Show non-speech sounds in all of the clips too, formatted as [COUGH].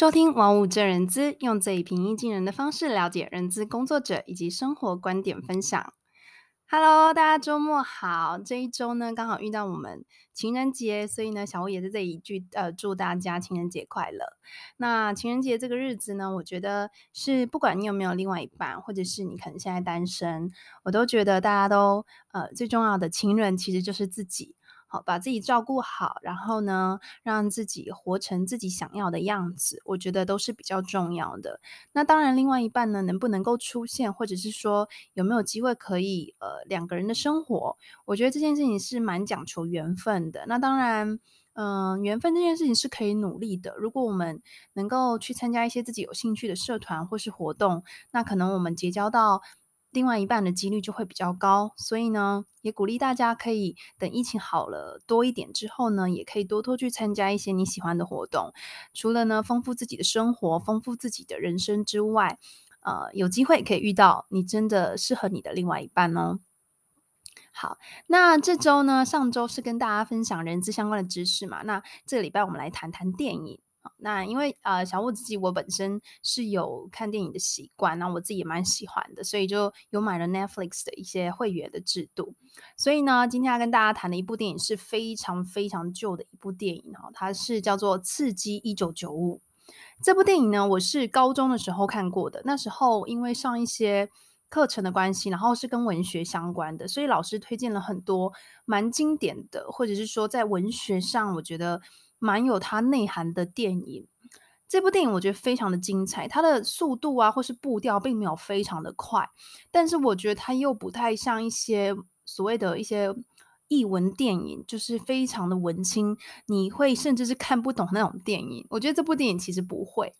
收听《玩物正人资》，用最平易近人的方式了解人资工作者以及生活观点分享。Hello，大家周末好！这一周呢，刚好遇到我们情人节，所以呢，小吴也在这里祝呃祝大家情人节快乐。那情人节这个日子呢，我觉得是不管你有没有另外一半，或者是你可能现在单身，我都觉得大家都呃最重要的情人其实就是自己。好，把自己照顾好，然后呢，让自己活成自己想要的样子，我觉得都是比较重要的。那当然，另外一半呢，能不能够出现，或者是说有没有机会可以呃两个人的生活，我觉得这件事情是蛮讲求缘分的。那当然，嗯、缘分这件事情是可以努力的。如果我们能够去参加一些自己有兴趣的社团或是活动，那可能我们结交到。另外一半的几率就会比较高，所以呢，也鼓励大家可以等疫情好了多一点之后呢，也可以多多去参加一些你喜欢的活动。除了呢，丰富自己的生活，丰富自己的人生之外，呃，有机会可以遇到你真的适合你的另外一半哦。好，那这周呢，上周是跟大家分享人资相关的知识嘛，那这个礼拜我们来谈谈电影。那因为呃，小物自己我本身是有看电影的习惯，那我自己也蛮喜欢的，所以就有买了 Netflix 的一些会员的制度。所以呢，今天要跟大家谈的一部电影是非常非常旧的一部电影哈，它是叫做《刺激一九九五》。这部电影呢，我是高中的时候看过的，那时候因为上一些课程的关系，然后是跟文学相关的，所以老师推荐了很多蛮经典的，或者是说在文学上，我觉得。蛮有它内涵的电影，这部电影我觉得非常的精彩，它的速度啊或是步调并没有非常的快，但是我觉得它又不太像一些所谓的一些译文电影，就是非常的文青，你会甚至是看不懂那种电影。我觉得这部电影其实不会，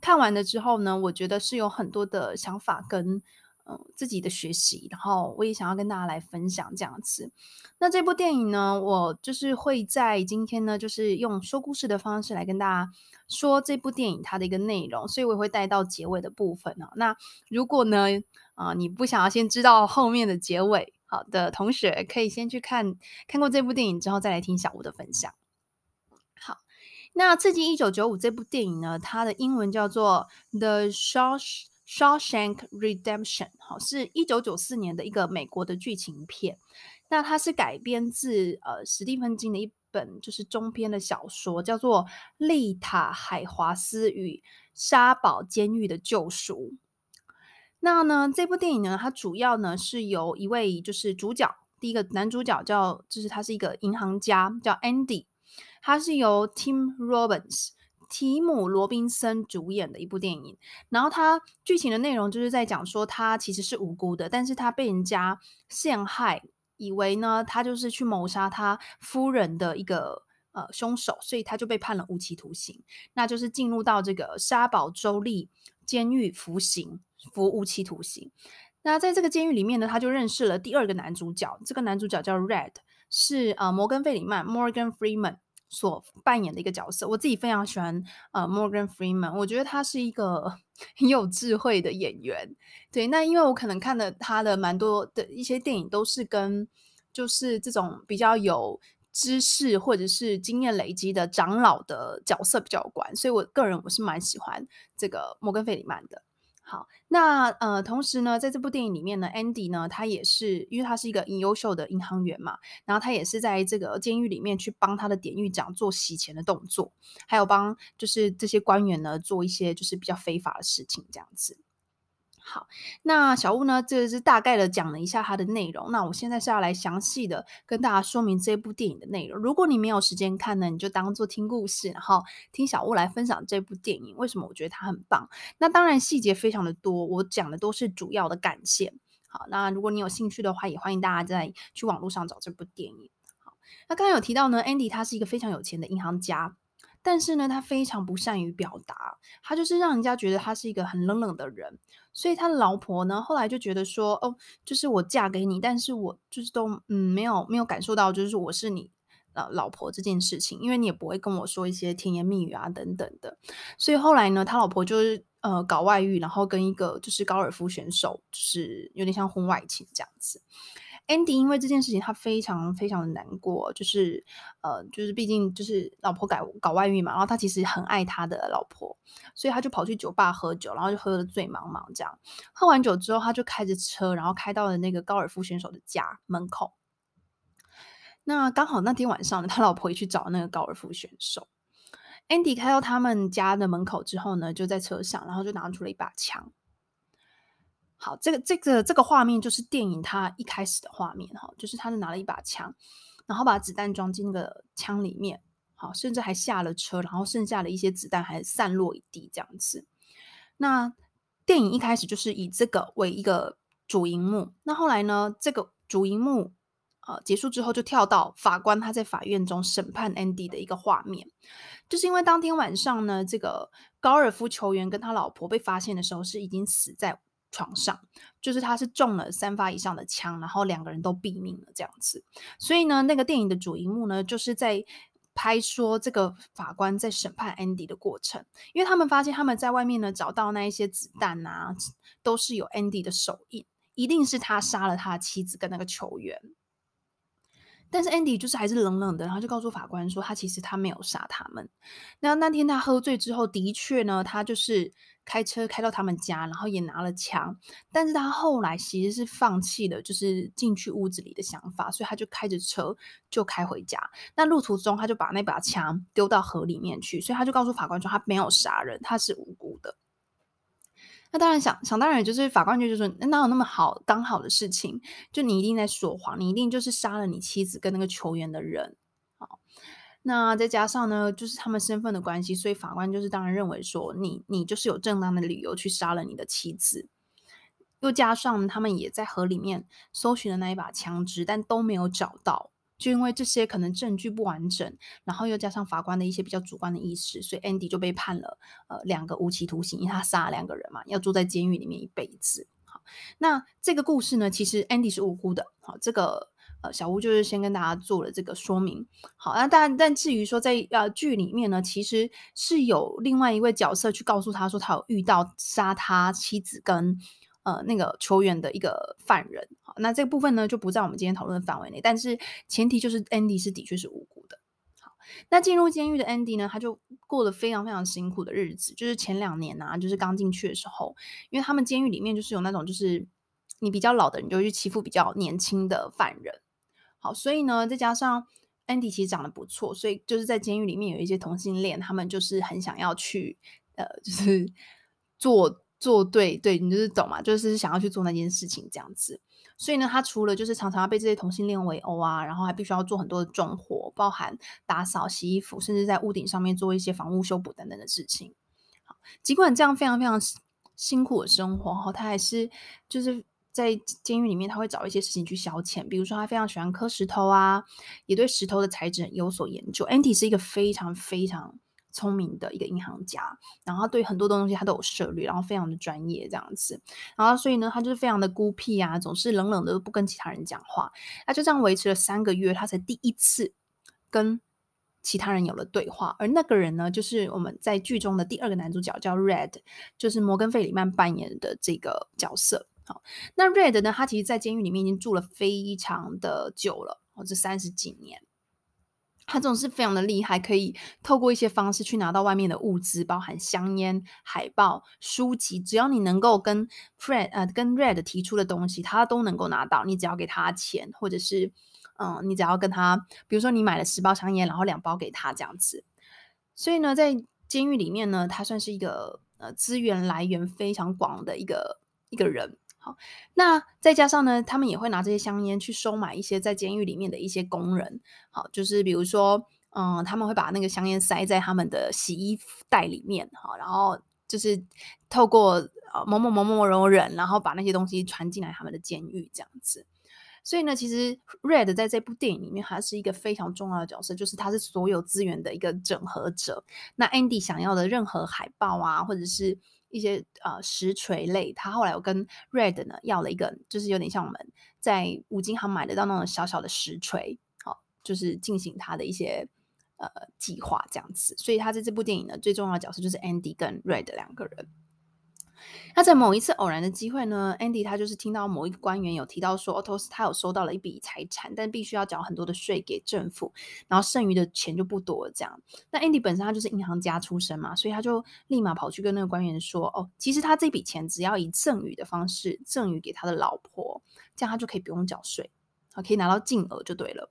看完了之后呢，我觉得是有很多的想法跟。嗯，自己的学习，然后我也想要跟大家来分享这样子。那这部电影呢，我就是会在今天呢，就是用说故事的方式来跟大家说这部电影它的一个内容，所以我也会带到结尾的部分哦。那如果呢，啊、你不想要先知道后面的结尾，好的同学可以先去看看过这部电影之后再来听小吴的分享。好，那《刺激一九九五》这部电影呢，它的英文叫做《The Shawsh》。《Shawshank Redemption》好，是一九九四年的一个美国的剧情片。那它是改编自呃史蒂芬金的一本就是中篇的小说，叫做《丽塔海华斯与沙堡监狱的救赎》。那呢，这部电影呢，它主要呢是由一位就是主角，第一个男主角叫就是他是一个银行家，叫 Andy，他是由 Tim Robbins。提姆·罗宾森主演的一部电影，然后他剧情的内容就是在讲说他其实是无辜的，但是他被人家陷害，以为呢他就是去谋杀他夫人的一个呃凶手，所以他就被判了无期徒刑，那就是进入到这个沙堡州立监狱服刑，服无期徒刑。那在这个监狱里面呢，他就认识了第二个男主角，这个男主角叫 Red，是呃摩根·费里曼 （Morgan Freeman）。所扮演的一个角色，我自己非常喜欢呃，Morgan Freeman，我觉得他是一个 [LAUGHS] 很有智慧的演员。对，那因为我可能看了他的蛮多的一些电影，都是跟就是这种比较有知识或者是经验累积的长老的角色比较有关，所以我个人我是蛮喜欢这个摩根费里曼的。好，那呃，同时呢，在这部电影里面呢，Andy 呢，他也是因为他是一个很优秀的银行员嘛，然后他也是在这个监狱里面去帮他的典狱长做洗钱的动作，还有帮就是这些官员呢做一些就是比较非法的事情这样子。好，那小吴呢，这是大概的讲了一下它的内容。那我现在是要来详细的跟大家说明这部电影的内容。如果你没有时间看呢，你就当做听故事，然后听小吴来分享这部电影为什么我觉得它很棒。那当然细节非常的多，我讲的都是主要的感线。好，那如果你有兴趣的话，也欢迎大家再去网络上找这部电影。好，那刚刚有提到呢，Andy 他是一个非常有钱的银行家。但是呢，他非常不善于表达，他就是让人家觉得他是一个很冷冷的人。所以他的老婆呢，后来就觉得说，哦，就是我嫁给你，但是我就是都嗯没有没有感受到，就是我是你呃老婆这件事情，因为你也不会跟我说一些甜言蜜语啊等等的。所以后来呢，他老婆就是呃搞外遇，然后跟一个就是高尔夫选手，就是有点像婚外情这样子。Andy 因为这件事情，他非常非常的难过，就是呃，就是毕竟就是老婆搞搞外遇嘛，然后他其实很爱他的老婆，所以他就跑去酒吧喝酒，然后就喝得醉茫茫这样。喝完酒之后，他就开着车，然后开到了那个高尔夫选手的家门口。那刚好那天晚上呢，他老婆也去找那个高尔夫选手。Andy 开到他们家的门口之后呢，就在车上，然后就拿出了一把枪。好，这个这个这个画面就是电影它一开始的画面哈，就是他是拿了一把枪，然后把子弹装进那个枪里面，好，甚至还下了车，然后剩下的一些子弹还散落一地这样子。那电影一开始就是以这个为一个主荧幕，那后来呢，这个主荧幕呃结束之后，就跳到法官他在法院中审判 Andy 的一个画面，就是因为当天晚上呢，这个高尔夫球员跟他老婆被发现的时候是已经死在。床上，就是他是中了三发以上的枪，然后两个人都毙命了这样子。所以呢，那个电影的主荧幕呢，就是在拍说这个法官在审判 Andy 的过程，因为他们发现他们在外面呢找到那一些子弹啊，都是有 Andy 的手印，一定是他杀了他的妻子跟那个球员。但是 Andy 就是还是冷冷的，然后就告诉法官说，他其实他没有杀他们。那那天他喝醉之后，的确呢，他就是开车开到他们家，然后也拿了枪。但是他后来其实是放弃了，就是进去屋子里的想法，所以他就开着车就开回家。那路途中他就把那把枪丢到河里面去，所以他就告诉法官说，他没有杀人，他是无辜的。那当然想想当然，就是法官就就说，哪有那么好刚好的事情？就你一定在说谎，你一定就是杀了你妻子跟那个球员的人。好，那再加上呢，就是他们身份的关系，所以法官就是当然认为说你，你你就是有正当的理由去杀了你的妻子。又加上他们也在河里面搜寻了那一把枪支，但都没有找到。就因为这些可能证据不完整，然后又加上法官的一些比较主观的意识，所以 Andy 就被判了呃两个无期徒刑，因为他杀了两个人嘛，要住在监狱里面一辈子。好，那这个故事呢，其实 Andy 是无辜的。好，这个呃小吴就是先跟大家做了这个说明。好，那但但至于说在呃剧里面呢，其实是有另外一位角色去告诉他说，他有遇到杀他妻子跟。呃，那个球员的一个犯人，好，那这个部分呢就不在我们今天讨论的范围内，但是前提就是 Andy 是的确是无辜的。好，那进入监狱的 Andy 呢，他就过了非常非常辛苦的日子，就是前两年啊，就是刚进去的时候，因为他们监狱里面就是有那种，就是你比较老的人就去欺负比较年轻的犯人，好，所以呢，再加上 Andy 其实长得不错，所以就是在监狱里面有一些同性恋，他们就是很想要去，呃，就是做。做对对，你就是懂嘛，就是想要去做那件事情这样子。所以呢，他除了就是常常要被这些同性恋围殴啊，然后还必须要做很多的重活，包含打扫、洗衣服，甚至在屋顶上面做一些房屋修补等等的事情。好，尽管这样非常非常辛苦的生活，哈，他还是就是在监狱里面，他会找一些事情去消遣，比如说他非常喜欢磕石头啊，也对石头的材质有所研究。Andy 是一个非常非常。聪明的一个银行家，然后他对很多东西他都有涉猎，然后非常的专业这样子，然后所以呢，他就是非常的孤僻啊，总是冷冷的不跟其他人讲话。他就这样维持了三个月，他才第一次跟其他人有了对话。而那个人呢，就是我们在剧中的第二个男主角，叫 Red，就是摩根·费里曼扮演的这个角色。好，那 Red 呢，他其实，在监狱里面已经住了非常的久了，哦，这三十几年。他总是非常的厉害，可以透过一些方式去拿到外面的物资，包含香烟、海报、书籍，只要你能够跟 Fred 呃跟 Red 提出的东西，他都能够拿到。你只要给他钱，或者是嗯，你只要跟他，比如说你买了十包香烟，然后两包给他这样子。所以呢，在监狱里面呢，他算是一个呃资源来源非常广的一个一个人。好，那再加上呢，他们也会拿这些香烟去收买一些在监狱里面的一些工人。好，就是比如说，嗯，他们会把那个香烟塞在他们的洗衣袋里面，好，然后就是透过某某某某某人，然后把那些东西传进来他们的监狱这样子。所以呢，其实 Red 在这部电影里面还是一个非常重要的角色，就是他是所有资源的一个整合者。那 Andy 想要的任何海报啊，或者是一些呃实锤类，他后来有跟 Red 呢要了一个，就是有点像我们在五金行买得到那种小小的实锤，好，就是进行他的一些呃计划这样子。所以他在这部电影呢，最重要的角色就是 Andy 跟 Red 两个人。那在某一次偶然的机会呢，Andy 他就是听到某一个官员有提到说，Otos 他有收到了一笔财产，但必须要缴很多的税给政府，然后剩余的钱就不多。这样，那 Andy 本身他就是银行家出身嘛，所以他就立马跑去跟那个官员说，哦，其实他这笔钱只要以赠与的方式赠与给他的老婆，这样他就可以不用缴税，啊，可以拿到净额就对了。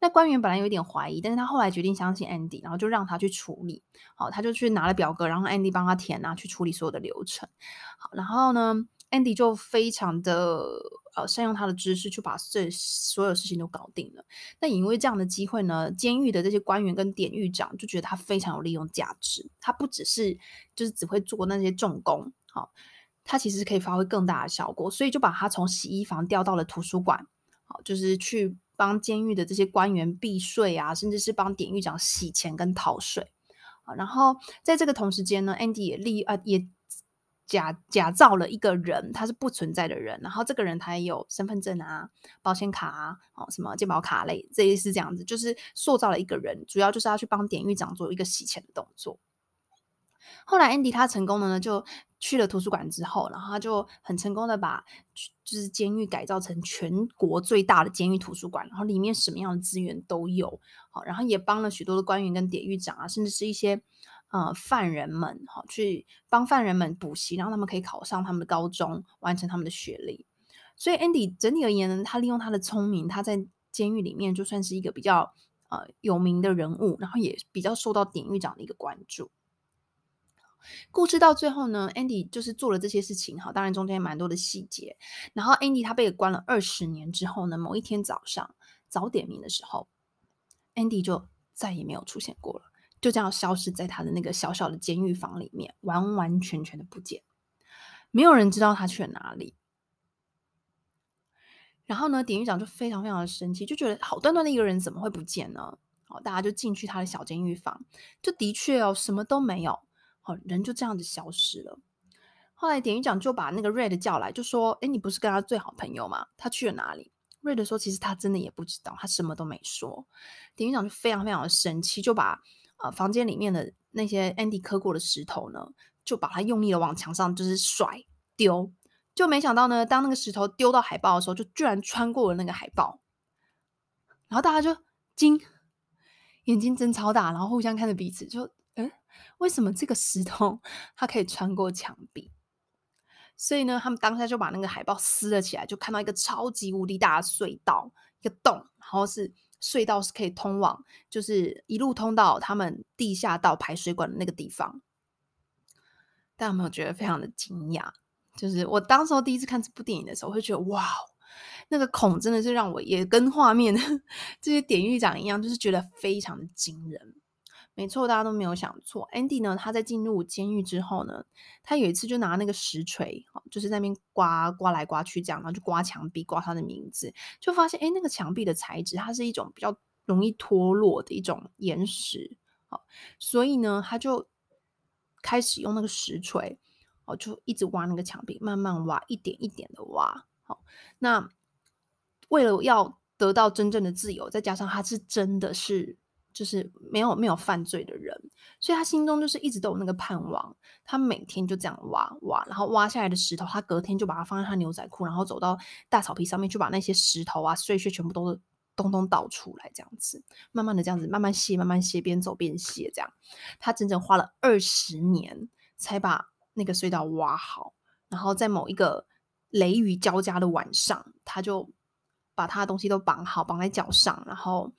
那官员本来有点怀疑，但是他后来决定相信 Andy，然后就让他去处理。好，他就去拿了表格，然后 Andy 帮他填啊，去处理所有的流程。好，然后呢，Andy 就非常的呃善用他的知识，去把这所有事情都搞定了。那因为这样的机会呢，监狱的这些官员跟典狱长就觉得他非常有利用价值。他不只是就是只会做那些重工，好，他其实可以发挥更大的效果，所以就把他从洗衣房调到了图书馆，好，就是去。帮监狱的这些官员避税啊，甚至是帮典狱长洗钱跟逃税啊。然后在这个同时间呢，Andy 也立啊也假假造了一个人，他是不存在的人。然后这个人他也有身份证啊、保险卡啊、哦什么健保卡类，这些是这样子，就是塑造了一个人，主要就是要去帮典狱长做一个洗钱的动作。后来，Andy 他成功的呢，就去了图书馆之后，然后他就很成功的把就是监狱改造成全国最大的监狱图书馆，然后里面什么样的资源都有，好，然后也帮了许多的官员跟典狱长啊，甚至是一些呃犯人们，好，去帮犯人们补习，让他们可以考上他们的高中，完成他们的学历。所以，Andy 整体而言呢，他利用他的聪明，他在监狱里面就算是一个比较呃有名的人物，然后也比较受到典狱长的一个关注。故事到最后呢，Andy 就是做了这些事情，哈，当然中间蛮多的细节。然后 Andy 他被关了二十年之后呢，某一天早上早点名的时候，Andy 就再也没有出现过了，就这样消失在他的那个小小的监狱房里面，完完全全的不见，没有人知道他去了哪里。然后呢，典狱长就非常非常的生气，就觉得好端端的一个人怎么会不见呢？哦，大家就进去他的小监狱房，就的确哦，什么都没有。好，人就这样子消失了。后来典狱长就把那个 Red 叫来，就说：“哎，你不是跟他最好朋友吗？他去了哪里？”Red 说：“其实他真的也不知道，他什么都没说。”典狱长就非常非常的生气，就把呃房间里面的那些 Andy 磕过的石头呢，就把它用力的往墙上就是甩丢。就没想到呢，当那个石头丢到海报的时候，就居然穿过了那个海报。然后大家就惊，眼睛睁超大，然后互相看着彼此就。嗯为什么这个石头它可以穿过墙壁？所以呢，他们当下就把那个海报撕了起来，就看到一个超级无敌大的隧道，一个洞，然后是隧道是可以通往，就是一路通到他们地下道排水管的那个地方。大家有没有觉得非常的惊讶？就是我当时候第一次看这部电影的时候，会觉得哇，那个孔真的是让我也跟画面 [LAUGHS] 这些典狱长一样，就是觉得非常的惊人。没错，大家都没有想错。Andy 呢，他在进入监狱之后呢，他有一次就拿那个石锤，就是在那边刮刮来刮去，这样，然后就刮墙壁，刮他的名字，就发现，哎，那个墙壁的材质，它是一种比较容易脱落的一种岩石，好，所以呢，他就开始用那个石锤，哦，就一直挖那个墙壁，慢慢挖，一点一点的挖，好，那为了要得到真正的自由，再加上他是真的是。就是没有没有犯罪的人，所以他心中就是一直都有那个盼望。他每天就这样挖挖，然后挖下来的石头，他隔天就把它放在他牛仔裤，然后走到大草皮上面，就把那些石头啊碎屑全部都通通倒出来，这样子，慢慢的这样子慢慢卸，慢慢卸，边走边卸，这样。他整整花了二十年才把那个隧道挖好，然后在某一个雷雨交加的晚上，他就把他的东西都绑好，绑在脚上，然后。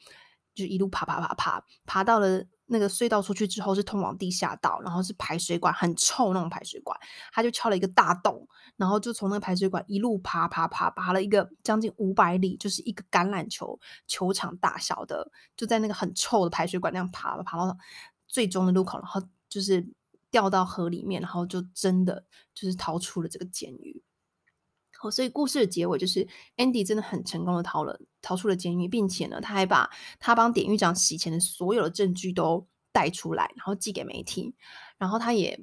就一路爬爬爬爬，爬到了那个隧道出去之后，是通往地下道，然后是排水管，很臭那种排水管。他就敲了一个大洞，然后就从那个排水管一路爬爬爬，爬了一个将近五百里，就是一个橄榄球球场大小的，就在那个很臭的排水管那样爬了，爬到最终的路口，然后就是掉到河里面，然后就真的就是逃出了这个监狱。所以故事的结尾就是 Andy 真的很成功的逃了，逃出了监狱，并且呢，他还把他帮典狱长洗钱的所有的证据都带出来，然后寄给媒体。然后他也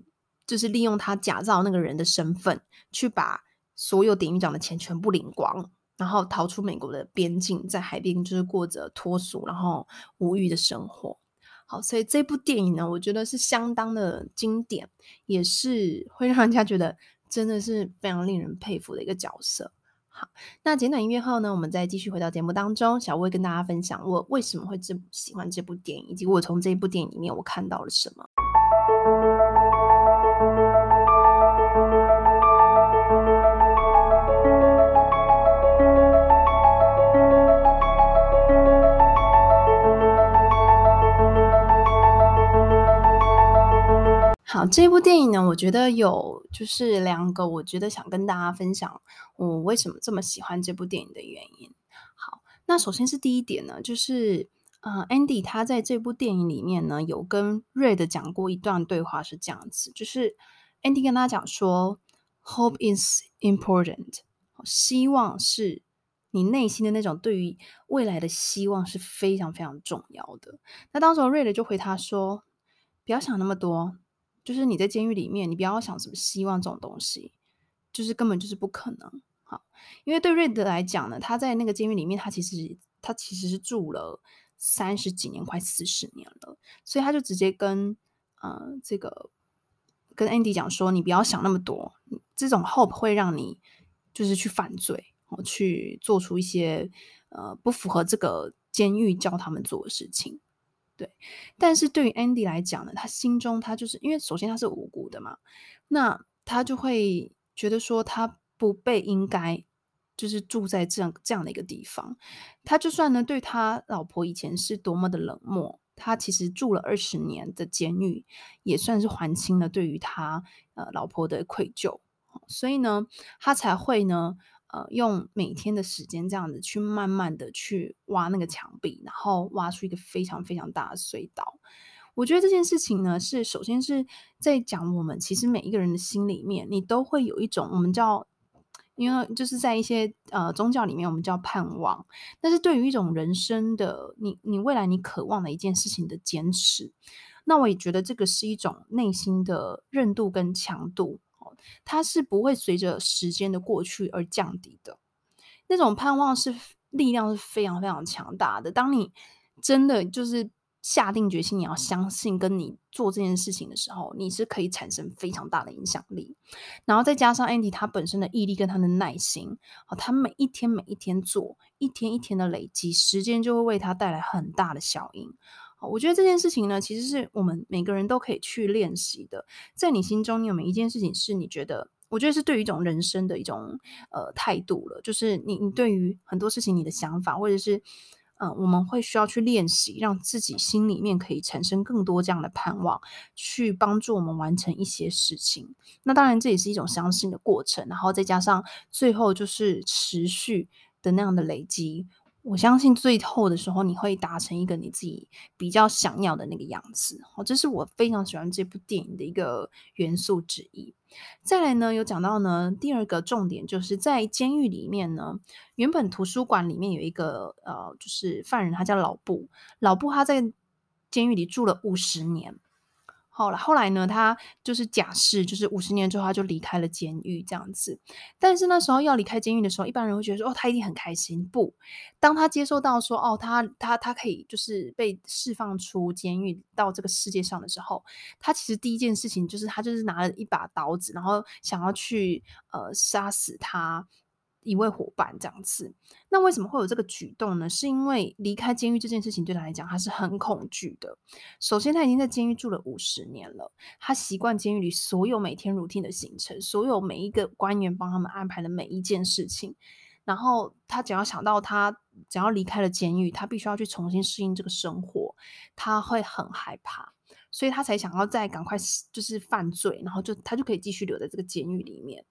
就是利用他假造那个人的身份，去把所有典狱长的钱全部领光，然后逃出美国的边境，在海边就是过着脱俗然后无欲的生活。好，所以这部电影呢，我觉得是相当的经典，也是会让人家觉得。真的是非常令人佩服的一个角色。好，那简短音乐后呢，我们再继续回到节目当中，小薇跟大家分享我为什么会这么喜欢这部电影，以及我从这部电影里面我看到了什么。好，这部电影呢，我觉得有就是两个，我觉得想跟大家分享我为什么这么喜欢这部电影的原因。好，那首先是第一点呢，就是呃，Andy 他在这部电影里面呢，有跟 Red 讲过一段对话，是这样子，就是 Andy 跟他讲说，Hope is important，希望是你内心的那种对于未来的希望是非常非常重要的。那当时 Red 就回他说，不要想那么多。就是你在监狱里面，你不要想什么希望这种东西，就是根本就是不可能。好，因为对瑞德来讲呢，他在那个监狱里面，他其实他其实是住了三十几年，快四十年了，所以他就直接跟呃这个跟 Andy 讲说，你不要想那么多，这种 hope 会让你就是去犯罪，去做出一些呃不符合这个监狱叫他们做的事情。对，但是对于 Andy 来讲呢，他心中他就是因为首先他是无辜的嘛，那他就会觉得说他不被应该就是住在这样这样的一个地方。他就算呢对他老婆以前是多么的冷漠，他其实住了二十年的监狱，也算是还清了对于他呃老婆的愧疚，所以呢，他才会呢。呃，用每天的时间这样子去慢慢的去挖那个墙壁，然后挖出一个非常非常大的隧道。我觉得这件事情呢，是首先是在讲我们其实每一个人的心里面，你都会有一种我们叫，因为就是在一些呃宗教里面，我们叫盼望。但是对于一种人生的你，你未来你渴望的一件事情的坚持，那我也觉得这个是一种内心的韧度跟强度。它是不会随着时间的过去而降低的，那种盼望是力量是非常非常强大的。当你真的就是下定决心，你要相信跟你做这件事情的时候，你是可以产生非常大的影响力。然后再加上 Andy 他本身的毅力跟他的耐心，啊，他每一天每一天做，一天一天的累积，时间就会为他带来很大的效应。我觉得这件事情呢，其实是我们每个人都可以去练习的。在你心中，你有没有一件事情是你觉得，我觉得是对于一种人生的一种呃态度了，就是你你对于很多事情你的想法，或者是嗯、呃，我们会需要去练习，让自己心里面可以产生更多这样的盼望，去帮助我们完成一些事情。那当然，这也是一种相信的过程，然后再加上最后就是持续的那样的累积。我相信最后的时候，你会达成一个你自己比较想要的那个样子。哦，这是我非常喜欢这部电影的一个元素之一。再来呢，有讲到呢，第二个重点就是在监狱里面呢，原本图书馆里面有一个呃，就是犯人，他叫老布。老布他在监狱里住了五十年。好了，后来呢，他就是假释，就是五十年之后他就离开了监狱这样子。但是那时候要离开监狱的时候，一般人会觉得说，哦，他一定很开心。不，当他接受到说，哦，他他他可以就是被释放出监狱到这个世界上的时候，他其实第一件事情就是他就是拿了一把刀子，然后想要去呃杀死他。一位伙伴这样子，那为什么会有这个举动呢？是因为离开监狱这件事情对他来讲，他是很恐惧的。首先，他已经在监狱住了五十年了，他习惯监狱里所有每天 routine 的行程，所有每一个官员帮他们安排的每一件事情。然后，他只要想到他只要离开了监狱，他必须要去重新适应这个生活，他会很害怕。所以他才想要再赶快就是犯罪，然后就他就可以继续留在这个监狱里面。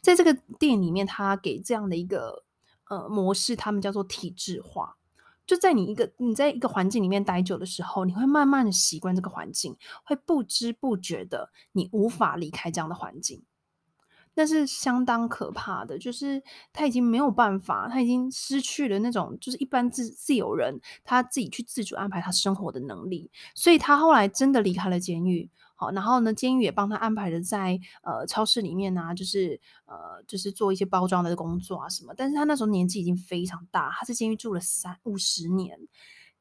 在这个电影里面，他给这样的一个呃模式，他们叫做体制化。就在你一个你在一个环境里面待久的时候，你会慢慢的习惯这个环境，会不知不觉的你无法离开这样的环境。那是相当可怕的，就是他已经没有办法，他已经失去了那种就是一般自自由人他自己去自主安排他生活的能力，所以他后来真的离开了监狱。好，然后呢，监狱也帮他安排了在呃超市里面啊，就是呃就是做一些包装的工作啊什么。但是他那时候年纪已经非常大，他在监狱住了三五十年，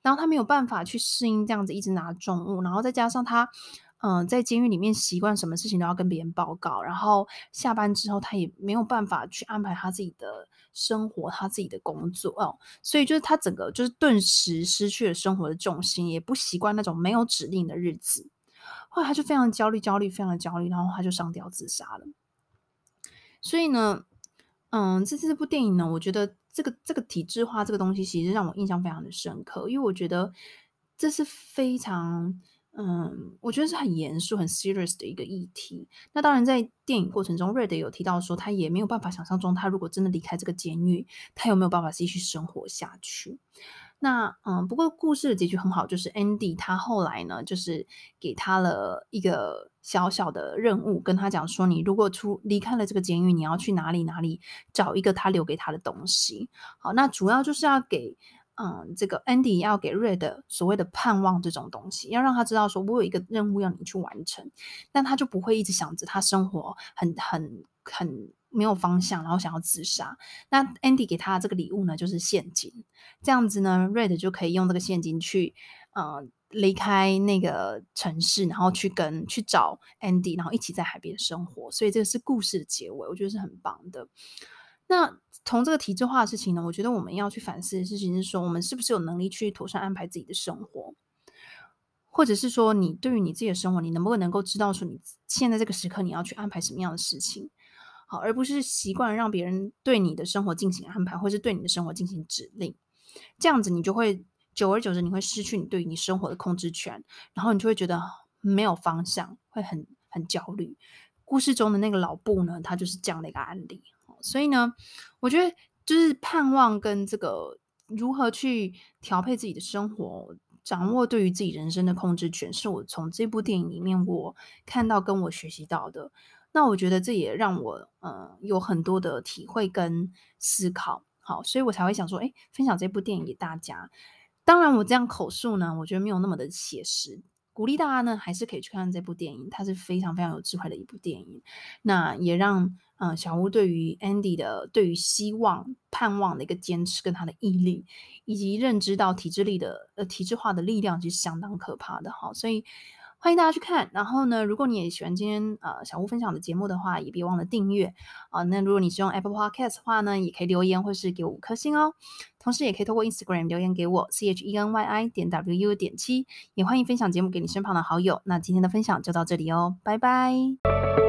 然后他没有办法去适应这样子一直拿重物，然后再加上他。嗯、在监狱里面习惯什么事情都要跟别人报告，然后下班之后他也没有办法去安排他自己的生活，他自己的工作哦，所以就是他整个就是顿时失去了生活的重心，也不习惯那种没有指令的日子。后来他就非常焦虑，焦虑，非常的焦虑，然后他就上吊自杀了。所以呢，嗯，这这部电影呢，我觉得这个这个体制化这个东西，其实让我印象非常的深刻，因为我觉得这是非常，嗯，我觉得是很严肃、很 serious 的一个议题。那当然，在电影过程中，瑞德有提到说，他也没有办法想象中，他如果真的离开这个监狱，他有没有办法继续生活下去。那嗯，不过故事的结局很好，就是 Andy 他后来呢，就是给他了一个小小的任务，跟他讲说，你如果出离开了这个监狱，你要去哪里哪里找一个他留给他的东西。好，那主要就是要给嗯这个 Andy 要给 Red 所谓的盼望这种东西，要让他知道说，我有一个任务要你去完成，但他就不会一直想着他生活很很很。没有方向，然后想要自杀。那 Andy 给他的这个礼物呢，就是现金。这样子呢，Red 就可以用这个现金去，呃，离开那个城市，然后去跟去找 Andy，然后一起在海边生活。所以这个是故事的结尾，我觉得是很棒的。那从这个体制化的事情呢，我觉得我们要去反思的事情是说，我们是不是有能力去妥善安排自己的生活，或者是说，你对于你自己的生活，你能不能够知道说，你现在这个时刻你要去安排什么样的事情？好，而不是习惯让别人对你的生活进行安排，或是对你的生活进行指令。这样子，你就会久而久之，你会失去你对于你生活的控制权，然后你就会觉得没有方向，会很很焦虑。故事中的那个老布呢，他就是这样的一个案例。所以呢，我觉得就是盼望跟这个如何去调配自己的生活，掌握对于自己人生的控制权，是我从这部电影里面我看到跟我学习到的。那我觉得这也让我呃有很多的体会跟思考，好，所以我才会想说，哎，分享这部电影给大家。当然，我这样口述呢，我觉得没有那么的写实，鼓励大家呢还是可以去看这部电影，它是非常非常有智慧的一部电影。那也让嗯、小屋对于 Andy 的对于希望、盼望的一个坚持跟他的毅力，以及认知到体制力的呃体制化的力量，其实相当可怕的哈，所以。欢迎大家去看，然后呢，如果你也喜欢今天呃小屋分享的节目的话，也别忘了订阅啊、那如果你是用 Apple Podcast 的话呢，也可以留言或是给我五颗星哦。同时也可以透过 Instagram 留言给我 C H E N Y I 点 W U 点七，也欢迎分享节目给你身旁的好友。那今天的分享就到这里哦，拜拜。